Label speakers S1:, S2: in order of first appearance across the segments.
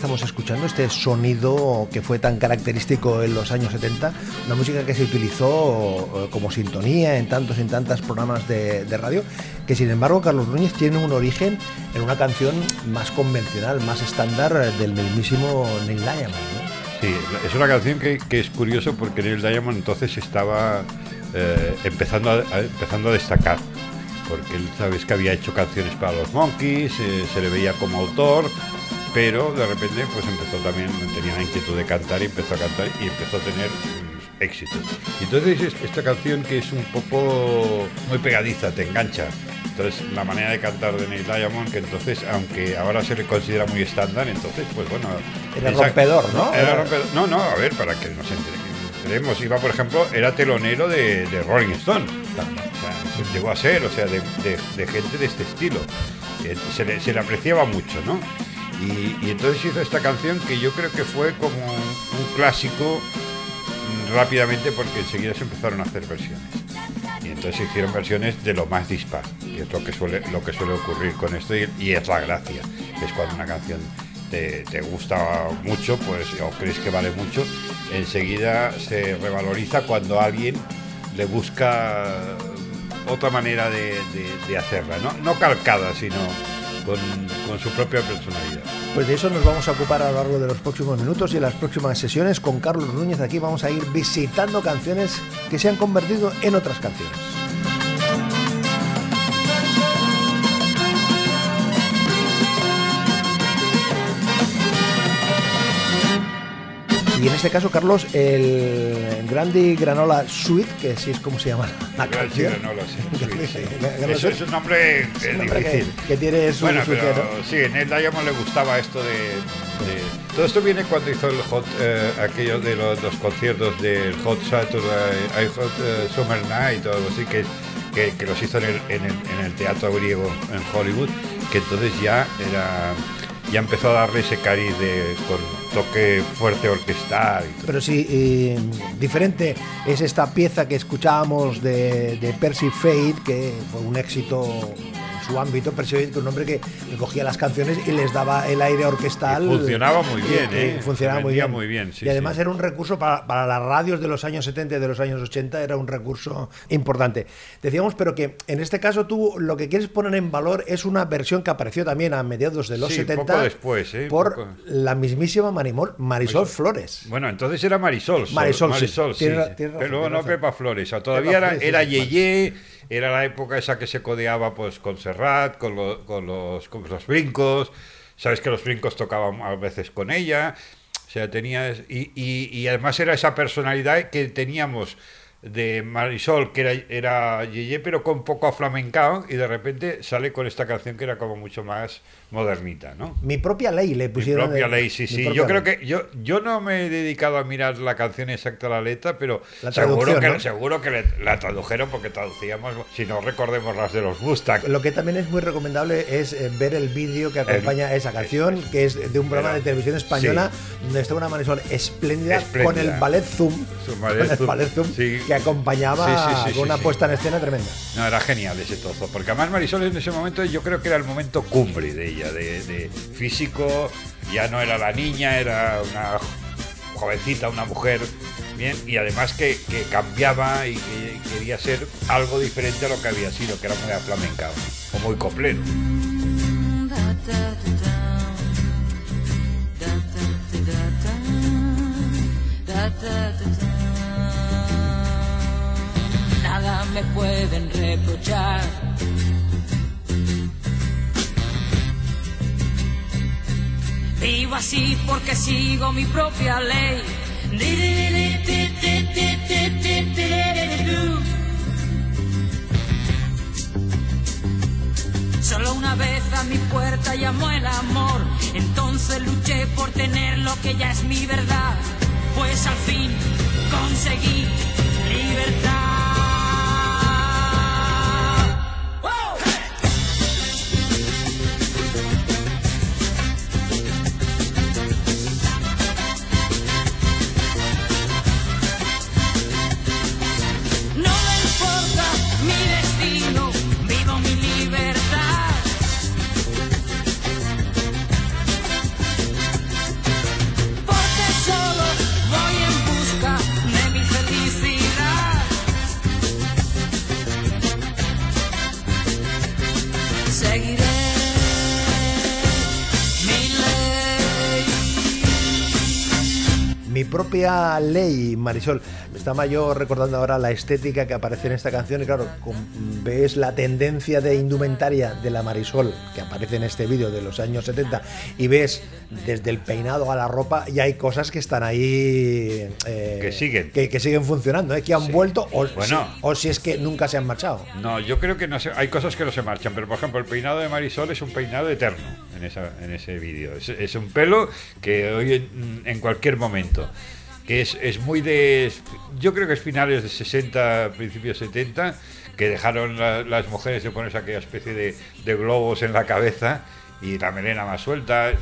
S1: Estamos escuchando, este sonido que fue tan característico en los años 70, una música que se utilizó eh, como sintonía en tantos y en tantas programas de, de radio, que sin embargo Carlos Núñez tiene un origen en una canción más convencional, más estándar del mismísimo Neil Diamond. ¿no?
S2: Sí, es una canción que, que es curioso porque Neil Diamond entonces estaba eh, empezando, a, a- empezando a destacar. Porque él, sabes que había hecho canciones para los Monkeys, eh, se le veía como autor, pero de repente pues empezó también, tenía la inquietud de cantar y empezó a cantar y empezó a tener éxitos. Entonces es- esta canción que es un poco muy pegadiza, te engancha. Entonces la manera de cantar de Neil Diamond, que entonces, aunque ahora se le considera muy estándar, entonces pues bueno...
S1: Era
S2: esa-
S1: rompedor, ¿no?
S2: Era rompedor. No, no, a ver, para que nos enteremos. Iba, por ejemplo, era telonero de, de Rolling Stone. O sea, se llegó a ser, o sea, de, de- de gente de este estilo. Se le, se le apreciaba mucho, ¿no? Y, entonces hizo esta canción que yo creo que fue como un, clásico rápidamente porque enseguida se empezaron a hacer versiones. Y entonces hicieron versiones de lo más dispar, que es que suele, lo que suele ocurrir con esto y, es la gracia. Es cuando una canción te, gusta mucho, pues, o crees que vale mucho, enseguida se revaloriza cuando alguien le busca otra manera de, de- de hacerla, ¿no? no calcada, sino con, su propia personalidad.
S1: Pues de eso nos vamos a ocupar a lo largo de los próximos minutos y en las próximas sesiones con Carlos Núñez. Aquí vamos a ir visitando canciones que se han convertido en otras canciones. Y en este caso, Carlos, el Grandi Granola Suite, que así es como se llama la canción.
S2: Granola, sí, sí, Eso es un nombre eh,
S1: Es un nombre que,
S2: difícil.
S1: que tiene su,
S2: Bueno,
S1: su
S2: pero
S1: qué, ¿no?
S2: sí, en el Diamond le gustaba esto de, de- Todo esto viene cuando hizo el hot, eh, aquello de los, los conciertos del Hot Saturday, Hot eh, Summer Night o algo así, que, que, que los hizo en el, en, el, en el teatro griego en Hollywood, que entonces ya era... Ya empezó a darle ese cariz de, con toque fuerte orquestal.
S1: Pero sí, diferente es esta pieza que escuchábamos de, Percy Fade, que fue un éxito su ámbito. Que un hombre que, cogía las canciones y les daba el aire orquestal.
S2: Y funcionaba muy bien,
S1: Y- y
S2: ¿eh?
S1: funcionaba muy bien.
S2: muy bien, sí,
S1: y además
S2: sí.
S1: era un recurso para, para las radios de los años 70 y de los años 80, era un recurso importante. Decíamos, pero que en este caso tú lo que quieres poner en valor es una versión que apareció también a mediados de los
S2: Sí,
S1: 70
S2: poco después, ¿eh?
S1: por
S2: Poco.
S1: la mismísima Marimol- Marisol Flores.
S2: Bueno, entonces era Marisol. Sol-
S1: Marisol, sí.
S2: Marisol, Pero luego
S1: tienes
S2: no. Pepa Flores. O sea, todavía
S1: Pepa
S2: era,
S1: Flores.
S2: Yeye, era la época esa que se codeaba pues con Serrat, con, lo- con los, con los brincos. Sabes que los brincos tocaban a veces con ella. O sea, tenía. Y, y- y además era esa personalidad que teníamos de Marisol, que era, era Yeye, pero con poco aflamencado. Y de repente sale con esta canción que era como mucho más modernita, ¿no?
S1: Mi propia ley le
S2: Mi
S1: pusieron.
S2: propia
S1: de-
S2: ley, sí,
S1: mi
S2: sí.
S1: propia
S2: Yo creo
S1: ley.
S2: que yo, yo no me he dedicado a mirar la canción exacta la letra, pero
S1: La
S2: seguro que
S1: ¿no?
S2: seguro que le- la tradujeron porque traducíamos, si no recordemos las de los Mustang.
S1: Lo que también es muy recomendable es eh, ver el vídeo que acompaña a esa canción,
S2: es-
S1: que es de un programa
S2: era-
S1: de televisión española, donde está una Marisol espléndida,
S2: Espléndida.
S1: con el ballet Zoom,
S2: Su
S1: con
S2: ballet
S1: el
S2: Zoom,
S1: ballet Zoom,
S2: sí.
S1: Que acompañaba
S2: Sí, sí, sí,
S1: con una
S2: sí,
S1: puesta en escena tremenda.
S2: No, era genial ese trozo, porque además Marisol en ese momento yo creo que era el momento cumbre de ella, de, de físico, ya no era la niña, era una jovencita, una mujer, bien, y además que, que cambiaba y que quería ser algo diferente a lo que había sido, que era muy aflamencado o muy coplero.
S3: Me pueden reprochar. Vivo así porque sigo mi propia ley. Solo una vez a mi puerta llamó el amor. Entonces luché por tener lo que ya es mi verdad. Pues al fin conseguí libertad.
S1: Propia ley, Marisol. Estaba yo recordando ahora la estética que aparece en esta canción y claro, ves la tendencia de indumentaria de la Marisol que aparece en este vídeo de los años 70 y ves desde el peinado a la ropa y hay cosas que están ahí... eh,
S2: Que siguen.
S1: Que, que siguen funcionando, ¿eh? que han vuelto o,
S2: Bueno.
S1: si, o si es que nunca se han marchado.
S2: No, yo creo que no se- hay cosas que no se marchan, pero por ejemplo el peinado de Marisol es un peinado eterno en, esa, en ese vídeo. Es, es un pelo que hoy en, en cualquier momento, es, es muy de, yo creo que es finales de 60, principios 70, que dejaron la- las mujeres de ponerse aquella especie de, de globos en la cabeza y la melena más suelta.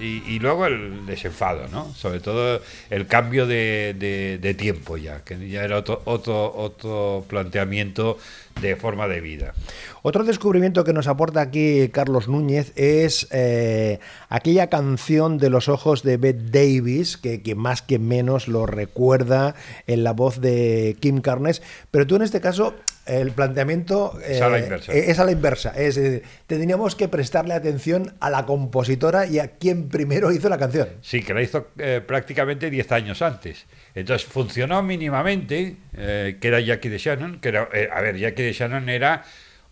S2: Y, y luego el desenfado, ¿no? Sobre todo el cambio de, de- de tiempo ya, que ya era otro, otro, otro planteamiento de forma de vida.
S1: Otro descubrimiento que nos aporta aquí Carlos Núñez es eh, aquella canción de los ojos de Bette Davis, que, que más que menos lo recuerda en la voz de Kim Carnes, pero tú en este caso el planteamiento
S2: Es a la inversa.
S1: eh, es a la inversa. Es decir, tendríamos que prestarle atención a la compositora y a quien primero hizo la canción.
S2: Sí, que la hizo eh, prácticamente 10 años antes. Entonces funcionó mínimamente, que era Jackie de Shannon, que era, a ver, Jackie de Shannon era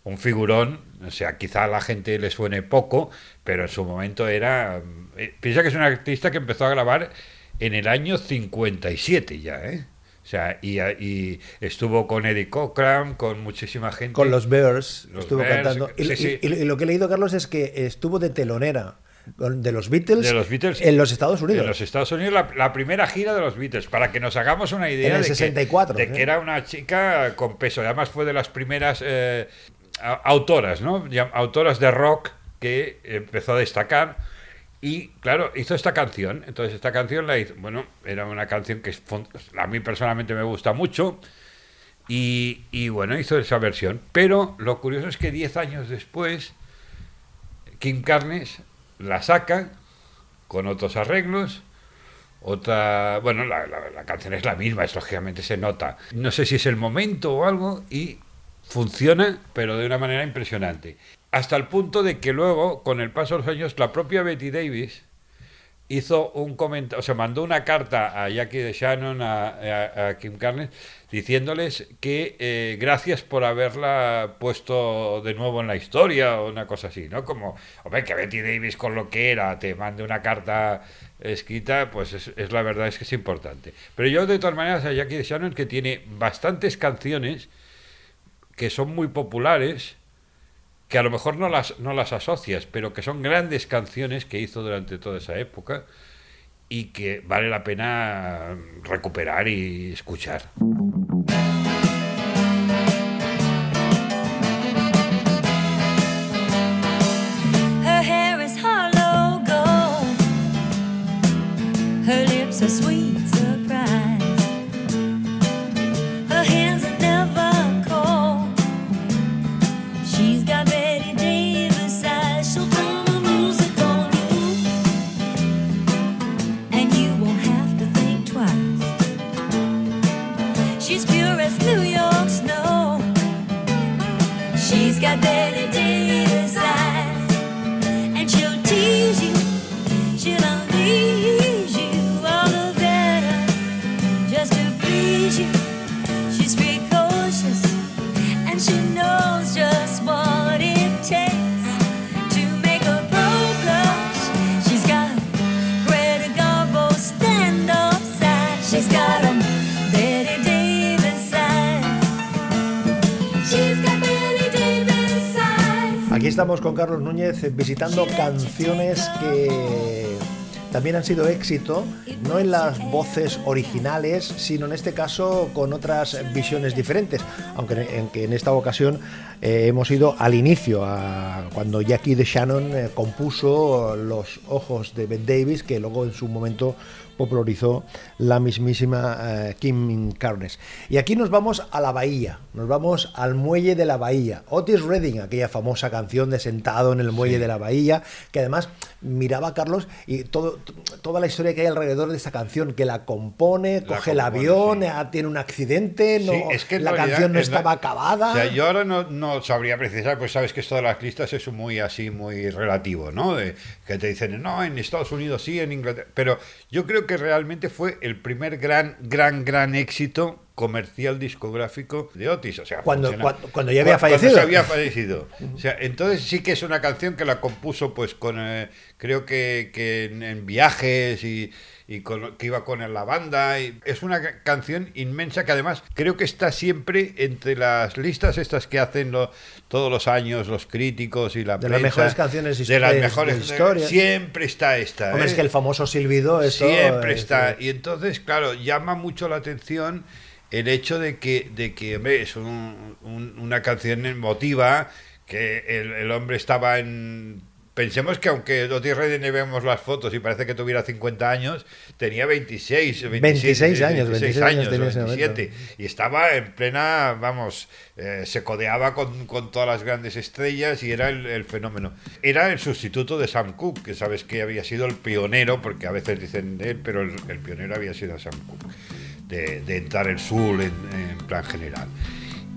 S2: un figurón, o sea, quizá a la gente le suene poco, pero en su momento era... eh, piensa que es una artista que empezó a grabar en el año 57 ya, ¿eh? O sea, y, y estuvo con Eddie Cochran, con muchísima gente.
S1: Con los Bears
S2: Los
S1: estuvo
S2: Bears,
S1: cantando. Y,
S2: sí, sí.
S1: y- y lo que he leído, Carlos, es que estuvo de telonera de los Beatles,
S2: de los Beatles
S1: en los Estados Unidos.
S2: En los Estados Unidos, la, la primera gira de los Beatles, para que nos hagamos una idea
S1: En el
S2: de,
S1: 64,
S2: que, de
S1: ¿sí?
S2: que era una chica con peso. Además, fue de las primeras eh, autoras, ¿no? Autoras de rock que empezó a destacar. Y claro, hizo esta canción. Entonces, esta canción la hizo. Bueno, era una canción que a mí personalmente me gusta mucho. Y, y bueno, hizo esa versión. Pero lo curioso es que 10 años después, Kim Carnes la saca con otros arreglos. Otra, bueno, la, la- la canción es la misma, es lógicamente se nota. No sé si es el momento o algo y funciona, pero de una manera impresionante. Hasta el punto de que luego, con el paso de los años, la propia Betty Davis hizo un comentario, o sea, mandó una carta a Jackie de Shannon, a, Kim Carnes, diciéndoles que eh, gracias por haberla puesto de nuevo en la historia o una cosa así, ¿no? Como, hombre, que Betty Davis con lo que era te mande una carta escrita, pues es, es la verdad, es que es importante. Pero yo, de todas maneras, a Jackie de Shannon, que tiene bastantes canciones que son muy populares, que a lo mejor no las, no las asocias, pero que son grandes canciones que hizo durante toda esa época y que vale la pena recuperar y escuchar.
S1: Estamos con Carlos Núñez visitando canciones que también han sido éxito, no en las voces originales, sino en este caso con otras visiones diferentes, aunque en, que en esta ocasión eh, hemos ido al inicio, a cuando Jackie de Shannon eh, compuso Los Ojos de Ben Davis, que luego en su momento popularizó la mismísima eh, Kim Carnes. Y aquí nos vamos a la bahía, nos vamos al muelle de la bahía. Otis Redding, aquella famosa canción de Sentado en el muelle de la bahía, que además miraba a Carlos y todo, toda la historia que hay alrededor de esta canción, que la compone,
S2: La
S1: coge el avión,
S2: sí.
S1: ah, tiene un accidente, no,
S2: Sí, es que en
S1: la canción no
S2: es la-
S1: estaba acabada.
S2: O sea, yo ahora no, no sabría precisar, pues sabes que esto de las listas es muy así, muy relativo, ¿no? De, que te dicen, no, en Estados Unidos sí, en Inglaterra. Pero yo creo que realmente fue el primer gran, gran, gran éxito comercial discográfico de Otis. O sea,
S1: Cuando- cuando- cuando ya había
S2: Cu- cuando
S1: fallecido.
S2: se había fallecido. O sea, entonces sí que es una canción que la compuso, pues, con, eh, creo que, que en, en viajes y, y con- que iba con la banda. Y es una ca- canción inmensa que además creo que está siempre entre las listas estas que hacen lo- todos los años los críticos y la
S1: De las mejores canciones
S2: de las mejores
S1: de historia.
S2: Siempre está esta.
S1: Hombre,
S2: ¿eh?
S1: es que el famoso silbido, eso
S2: Siempre
S1: es-
S2: está. Y entonces, claro, llama mucho la atención el hecho de que, de que hombre, es un- un- una canción emotiva, que el, el hombre estaba en... Pensemos que aunque Otis Redding vemos las fotos y parece que tuviera 50 años, tenía 26, 27,
S1: 26 años, 26 años tenía ese
S2: o
S1: momento.
S2: 27. Y estaba en plena, vamos, eh, se codeaba con, con todas las grandes estrellas y era el, el fenómeno. Era el sustituto de Sam Cooke, que sabes que había sido el pionero, porque a veces dicen de él, pero el, el pionero había sido Sam Cooke, de, de entrar el soul en, en plan general.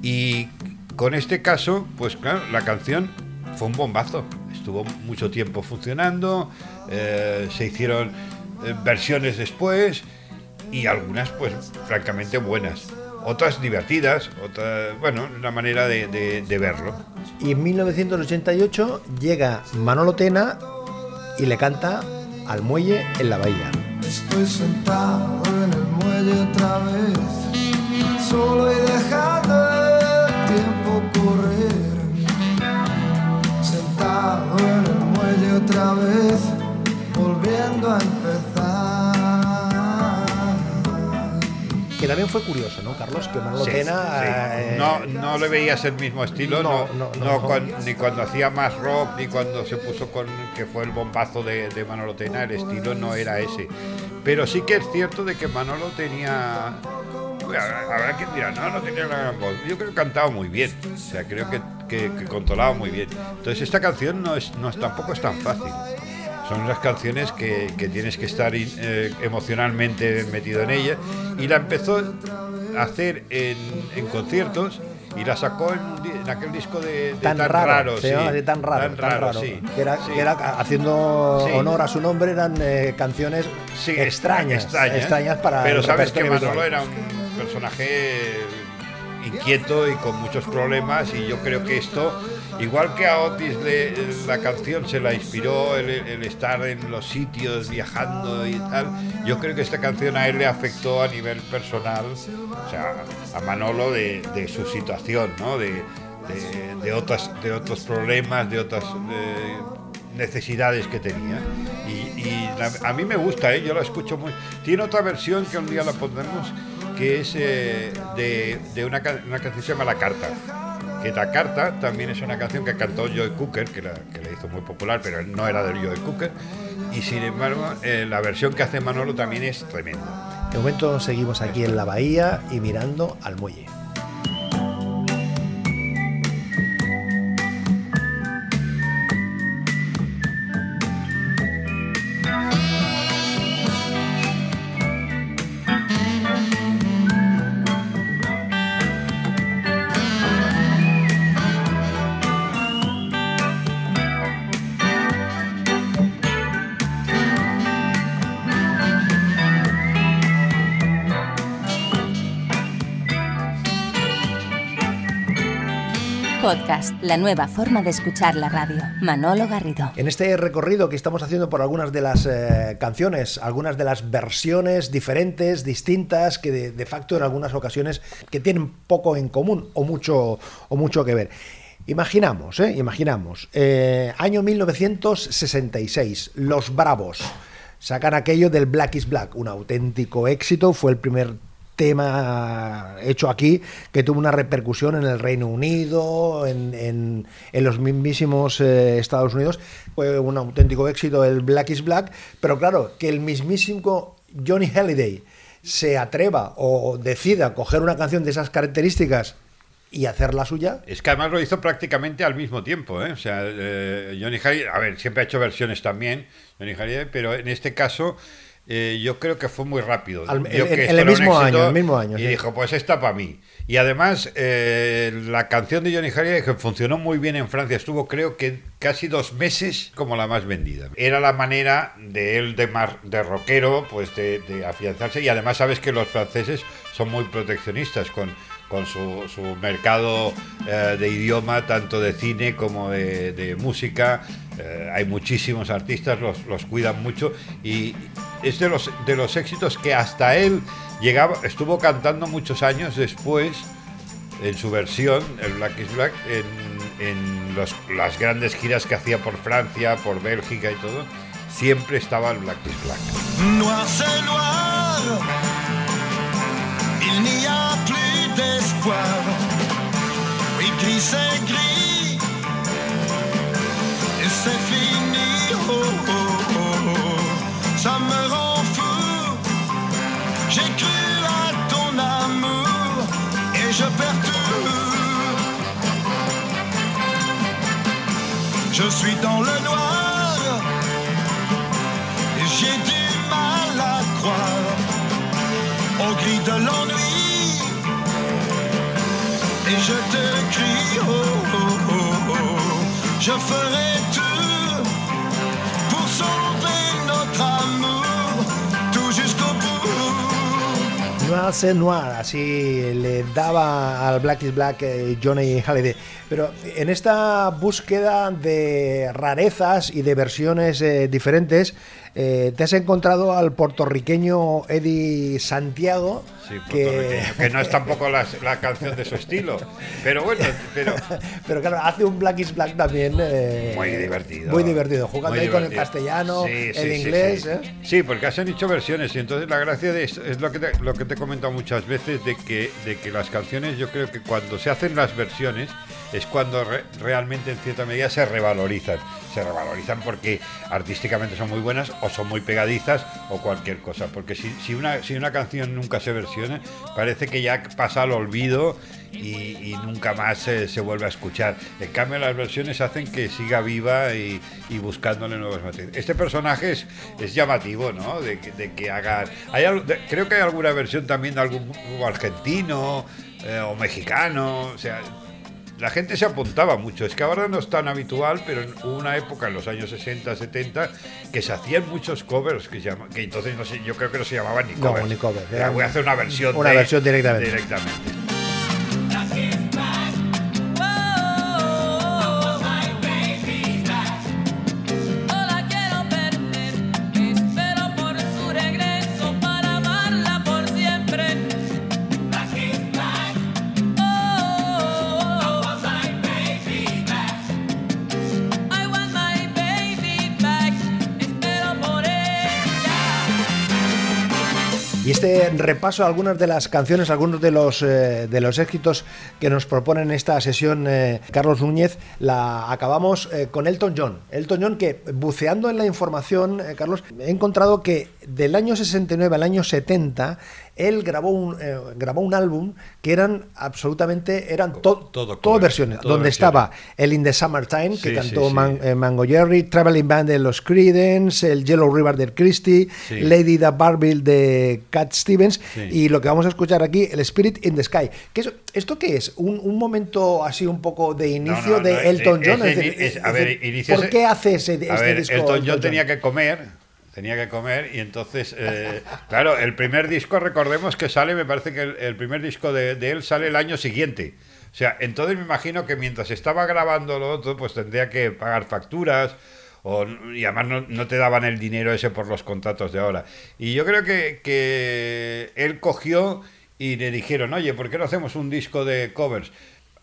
S2: Y con este caso, pues claro, la canción fue un bombazo. Estuvo mucho tiempo funcionando, eh, se hicieron eh, versiones después y algunas, pues, francamente buenas. Otras divertidas, otras, bueno, una manera de, de- de verlo.
S1: Y en 1988 llega Manolo Tena y le canta al muelle en la bahía.
S4: Estoy sentado en el muelle otra vez, solo y dejando el tiempo correr. En el muelle otra vez, volviendo a empezar.
S1: Que también fue curioso, ¿no, Carlos? Que Manolo
S2: Sí,
S1: Tena...
S2: sí.
S1: eh,
S2: No, no le veías el mismo estilo,
S1: No,
S2: no,
S1: no,
S2: no,
S1: no.
S2: cuan- ni cuando hacía más rock, ni cuando se puso con que fue el bombazo de, de Manolo Tena, el estilo no era ese. Pero sí que es cierto de que Manolo tenía. Habrá quien dirá, no, no tenía una gran voz. Yo creo que cantaba muy bien, o sea, creo que, que- que controlaba muy bien. Entonces, esta canción no es, no es tampoco es tan fácil. Son unas canciones que, que tienes que estar eh, emocionalmente metido en ella. Y la empezó a hacer en, en conciertos y la sacó en, en aquel disco de, de
S1: tan, raro, se
S2: sí.
S1: así, tan raro, tan raro,
S2: sí.
S1: que, era,
S2: Sí.
S1: que era haciendo honor a su nombre eran eh, canciones
S2: Sí,
S1: extrañas, extrañas, para
S2: Pero sabes que Manolo era un personaje inquieto y con muchos problemas y yo creo que esto, igual que a Otis le- la canción se la inspiró el, estar en los sitios viajando y tal, yo creo que esta canción a él le afectó a nivel personal, o sea, a Manolo de, su situación, ¿no? De, de, de otras, de otros problemas, de otras eh, necesidades que tenía. Y, a mí me gusta, ¿eh? yo la escucho muy. Tiene otra versión que un día la pondremos, que es eh, de, una, ca- una canción que se llama La Carta. Que La Carta también es una canción que cantó Joe Cooker, que la, que la hizo muy popular, pero no era de Joe Cooker. Y sin embargo, eh, la versión que hace Manolo también es tremenda.
S1: De momento seguimos aquí en la bahía y mirando al muelle.
S5: La nueva forma de escuchar la radio. Manolo Garrido.
S1: En este recorrido que estamos haciendo por algunas de las eh, canciones, algunas de las versiones diferentes, distintas, que de, facto en algunas ocasiones que tienen poco en común o mucho, o mucho que ver. Imaginamos, ¿eh? Imaginamos. Eh, año 1966, Los Bravos sacan aquello del Black is Black, un auténtico éxito, fue el primer tema hecho aquí que tuvo una repercusión en el Reino Unido, en, en- los mismísimos eh, Estados Unidos. Fue un auténtico éxito el Black is Black, pero claro, que el mismísimo Johnny Halliday se atreva o decida coger una canción de esas características y hacerla suya,
S2: Es que además lo hizo prácticamente al mismo tiempo, ¿eh? O sea, eh, Johnny Hallyday, a ver, siempre ha hecho versiones también, Johnny Hallyday, pero en este caso eh, yo creo que fue muy rápido.
S1: Al-
S2: que
S1: el mismo año, el mismo año,
S2: Y
S1: sí.
S2: dijo, pues esta para mí. Y además, eh, la canción de Johnny Hallyday que funcionó muy bien en Francia, estuvo creo que casi dos meses como la más vendida. Era la manera de él de, mar, de rockero, pues de, de afianzarse. Y además sabes que los franceses son muy proteccionistas con, con su, su mercado eh, de idioma, tanto de cine como de, de música. Eh, hay muchísimos artistas, los, los cuidan mucho y es de los, de los éxitos que hasta él llegaba, estuvo cantando muchos años después en su versión, el Black is Black, en, las grandes giras que hacía por Francia, por Bélgica y todo, siempre estaba el Black is Black.
S4: Je ferai tout pour sauver notre amour, tout jusqu'au bout.
S1: Noir c'est noir, así le daba al Black is Black eh, Johnny Halliday. Pero en esta búsqueda de rarezas y de versiones eh, diferentes, eh, te has encontrado al puertorriqueño Eddie Santiago,
S2: Sí,
S1: que,
S2: que no es tampoco la, la canción de su estilo. Pero bueno, pero
S1: pero claro, hace un Black is Black también eh,
S2: muy divertido.
S1: Muy divertido, jugando
S2: Muy
S1: ahí con el castellano,
S2: Sí,
S1: el
S2: sí,
S1: inglés.
S2: Sí,
S1: ¿eh?
S2: Sí, porque se han hecho versiones y entonces la gracia de esto es lo que te, lo que te he comentado muchas veces de que, de que las canciones yo creo que cuando se hacen las versiones es cuando re- realmente en cierta medida se revalorizan. Se revalorizan porque artísticamente son muy buenas o son muy pegadizas o cualquier cosa. Porque si, una, si una canción nunca se versiona, parece que ya pasa al olvido y, nunca más se, se vuelve a escuchar. En cambio, las versiones hacen que siga viva y, buscándole nuevos materiales. Este personaje es, es llamativo, ¿no? De, que- de- creo que hay alguna versión también de algún argentino eh, o mexicano. O sea, la gente se apuntaba mucho. Es que ahora no es tan habitual, pero en hubo una época, en los años 60, 70, que se hacían muchos covers que, se llama- que entonces no sé, yo creo que no se llamaban ni
S1: No,
S2: covers.
S1: ni covers,
S2: Era, voy a hacer una versión.
S1: una
S2: de-
S1: versión directamente.
S2: directamente.
S1: Este repaso a algunas de las canciones, algunos de los, eh, de los éxitos que nos proponen esta sesión eh, Carlos Núñez, la acabamos eh, con Elton John. Elton John que buceando en la información, Carlos, he encontrado que del año 69 al año 70 él grabó un, eh, grabó un álbum que eran absolutamente, eran to-
S2: todo
S1: todo versiones,
S2: todo
S1: donde
S2: versiones.
S1: estaba el In the Summertime, que
S2: Sí,
S1: cantó
S2: sí, sí.
S1: Man- eh, Mango Jerry, Traveling Band de los Creedence, el Yellow River de Christie. Lady the Barville de Cat Stevens y lo que vamos a escuchar aquí, el Spirit in the Sky. ¿Qué es- ¿Esto qué es? ¿Un, un momento así un poco de inicio
S2: no,
S1: de
S2: no,
S1: Elton John?
S2: es-
S1: Es
S2: a ver,
S1: ¿Por qué hace ese, este
S2: ver,
S1: disco?
S2: Elton John? tenía que comer, tenía que comer y entonces, eh, claro, el primer disco, recordemos que sale, me parece que el, primer disco de, de él sale el año siguiente. O sea, entonces me imagino que mientras estaba grabando lo otro, pues tendría que pagar facturas. O, y además no, no te daban el dinero ese por los contratos de ahora. Y yo creo que, que él cogió y le dijeron, oye, ¿por qué no hacemos un disco de covers?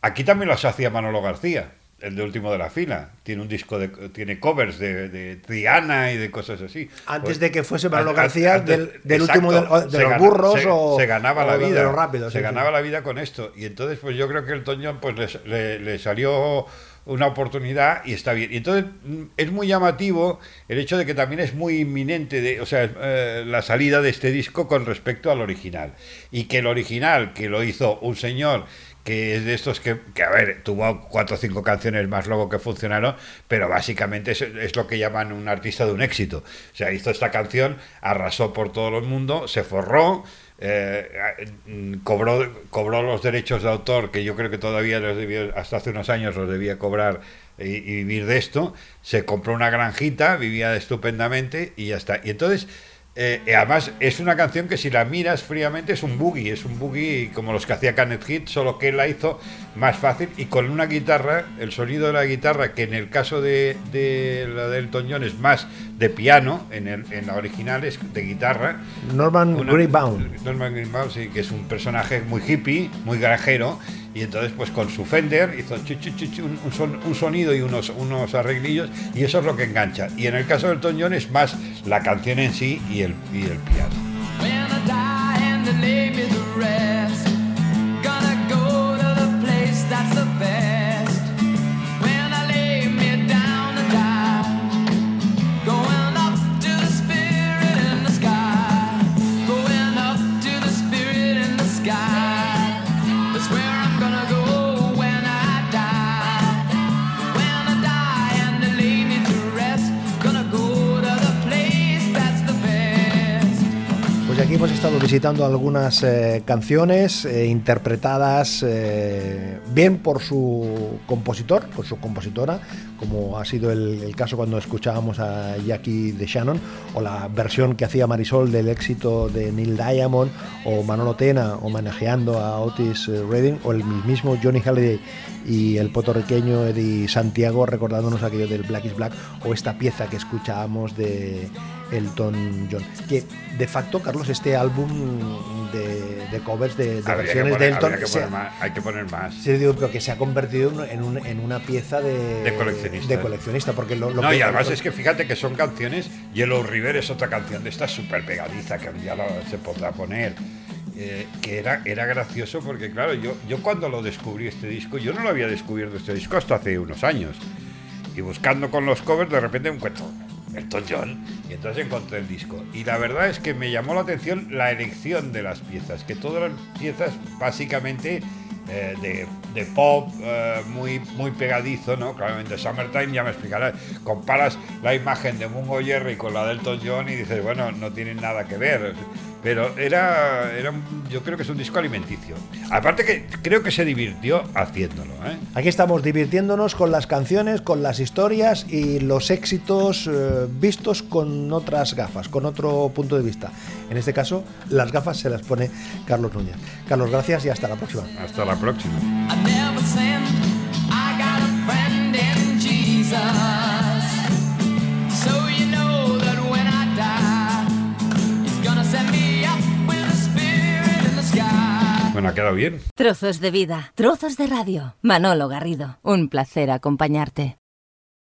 S2: Aquí también los hacía Manolo García, el de último de la fila. Tiene un disco de tiene covers de, de Triana y de cosas así.
S1: Antes
S2: Pues,
S1: de que fuese
S2: an-
S1: García,
S2: antes-
S1: del- del
S2: exacto,
S1: último de
S2: se
S1: los
S2: gana-
S1: burros
S2: se,
S1: o-
S2: se ganaba
S1: o
S2: la
S1: de
S2: vida.
S1: los rápidos,
S2: se
S1: sí, sí.
S2: ganaba la vida con esto. Y entonces, pues yo creo que el Toñón pues le, le salió una oportunidad y está bien. Y entonces mm, es muy llamativo el hecho de que también es muy inminente, de, o sea, eh, la salida de este disco con respecto al original. Y que el original, que lo hizo un señor que es de estos que, que, a ver, tuvo cuatro o cinco canciones más luego que funcionaron, pero básicamente es, lo que llaman un artista de un éxito. O sea, hizo esta canción, arrasó por todo el mundo, se forró, eh, cobró, cobró los derechos de autor, que yo creo que todavía los debió, hasta hace unos años los debía cobrar y, y vivir de esto, se compró una granjita, vivía estupendamente y ya está. Y entonces... Eh, y además es una canción que si la miras fríamente es un boogie, es un boogie como los que hacía Canet Hit, solo que él la hizo más fácil y con una guitarra, el sonido de la guitarra, que en el caso de, de la del Toñón es más de piano, en, el, en la original es de guitarra.
S1: Norman Greenbaum.
S2: Norman Greenbaum, sí, que es un personaje muy hippie, muy granjero, y entonces pues con su Fender hizo un, son- un sonido y unos, unos arreglillos, y eso es lo que engancha. Y en el caso del Toñón es más la canción en sí y el piano.
S1: Hemos estado visitando algunas eh, canciones eh, interpretadas eh, bien por su compositor, por su compositora, como ha sido el, el caso cuando escuchábamos a Jackie de Shannon, o la versión que hacía Marisol del éxito de Neil Diamond, o Manolo Tena homenajeando a Otis Redding, o el mismo Johnny Halliday y el puertorriqueño Eddie Santiago recordándonos aquello del Black is Black, o esta pieza que escuchábamos de Elton John. Que de facto, Carlos, este álbum de, de covers de, versiones
S2: poner-
S1: de Elton
S2: que
S1: se,
S2: poner más, hay que poner más.
S1: sí, digo, pero que se ha convertido en, un- en una pieza de,
S2: De coleccionista.
S1: de coleccionista, porque lo, lo
S2: No,
S1: que-
S2: y además es que fíjate que son canciones. Yellow River es otra canción de esta súper pegadiza que lo- se podrá poner. eh, que era, era gracioso porque, claro, yo, yo cuando lo descubrí este disco, yo no lo había descubierto este disco hasta hace unos años. Y buscando con los covers, de repente encuentro Elton John. Y entonces encontré el disco. Y la verdad es que me llamó la atención la elección de las piezas, que todas las piezas básicamente eh, de, de pop eh, muy, muy pegadizo, ¿no? Claramente Summertime ya me explicarás. Comparas la imagen de Mungo Jerry con la de Elton John y dices, bueno, no tienen nada que ver. Pero era, era un- yo creo que es un disco alimenticio. Aparte que creo que se divirtió haciéndolo, ¿eh?
S1: Aquí estamos divirtiéndonos con las canciones, con las historias y los éxitos eh, vistos con otras gafas, con otro punto de vista. En este caso, las gafas se las pone Carlos Núñez. Carlos, gracias y hasta la próxima.
S2: Hasta la próxima.
S3: I never sinned.
S2: Bueno, ha quedado bien.
S5: Trozos de vida, trozos de radio. Manolo Garrido, un placer acompañarte.